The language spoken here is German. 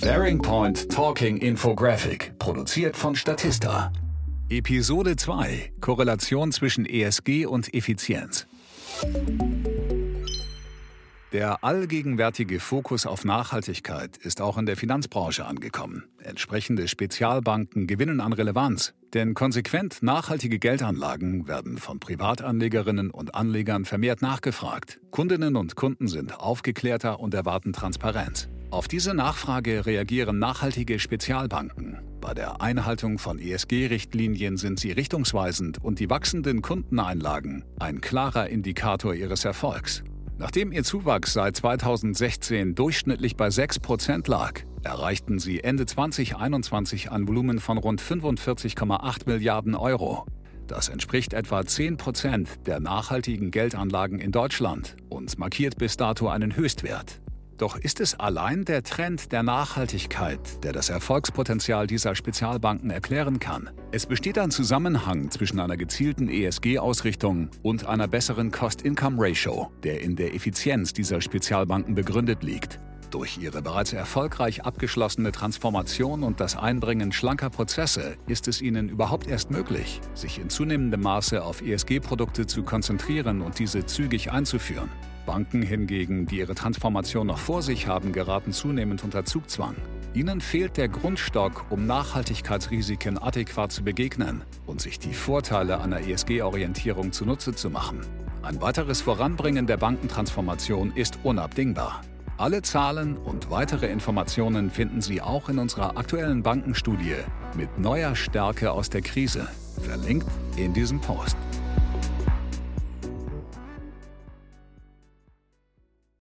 Bearing Point Talking Infographic, produziert von Statista. Episode 2 Korrelation zwischen ESG und Effizienz. Der allgegenwärtige Fokus auf Nachhaltigkeit ist auch in der Finanzbranche angekommen. Entsprechende Spezialbanken gewinnen an Relevanz, denn konsequent nachhaltige Geldanlagen werden von Privatanlegerinnen und Anlegern vermehrt nachgefragt. Kundinnen und Kunden sind aufgeklärter und erwarten Transparenz. Auf diese Nachfrage reagieren nachhaltige Spezialbanken. Bei der Einhaltung von ESG-Richtlinien sind sie richtungsweisend und die wachsenden Kundeneinlagen ein klarer Indikator ihres Erfolgs. Nachdem ihr Zuwachs seit 2016 durchschnittlich bei 6% lag, erreichten sie Ende 2021 ein Volumen von rund 45,8 Milliarden Euro. Das entspricht etwa 10% der nachhaltigen Geldanlagen in Deutschland und markiert bis dato einen Höchstwert. Doch ist es allein der Trend der Nachhaltigkeit, der das Erfolgspotenzial dieser Spezialbanken erklären kann? Es besteht ein Zusammenhang zwischen einer gezielten ESG-Ausrichtung und einer besseren Cost-Income-Ratio, der in der Effizienz dieser Spezialbanken begründet liegt. Durch ihre bereits erfolgreich abgeschlossene Transformation und das Einbringen schlanker Prozesse ist es ihnen überhaupt erst möglich, sich in zunehmendem Maße auf ESG-Produkte zu konzentrieren und diese zügig einzuführen. Banken hingegen, die ihre Transformation noch vor sich haben, geraten zunehmend unter Zugzwang. Ihnen fehlt der Grundstock, um Nachhaltigkeitsrisiken adäquat zu begegnen und sich die Vorteile einer ESG-Orientierung zunutze zu machen. Ein weiteres Voranbringen der Bankentransformation ist unabdingbar. Alle Zahlen und weitere Informationen finden Sie auch in unserer aktuellen Bankenstudie mit neuer Stärke aus der Krise, verlinkt in diesem Post.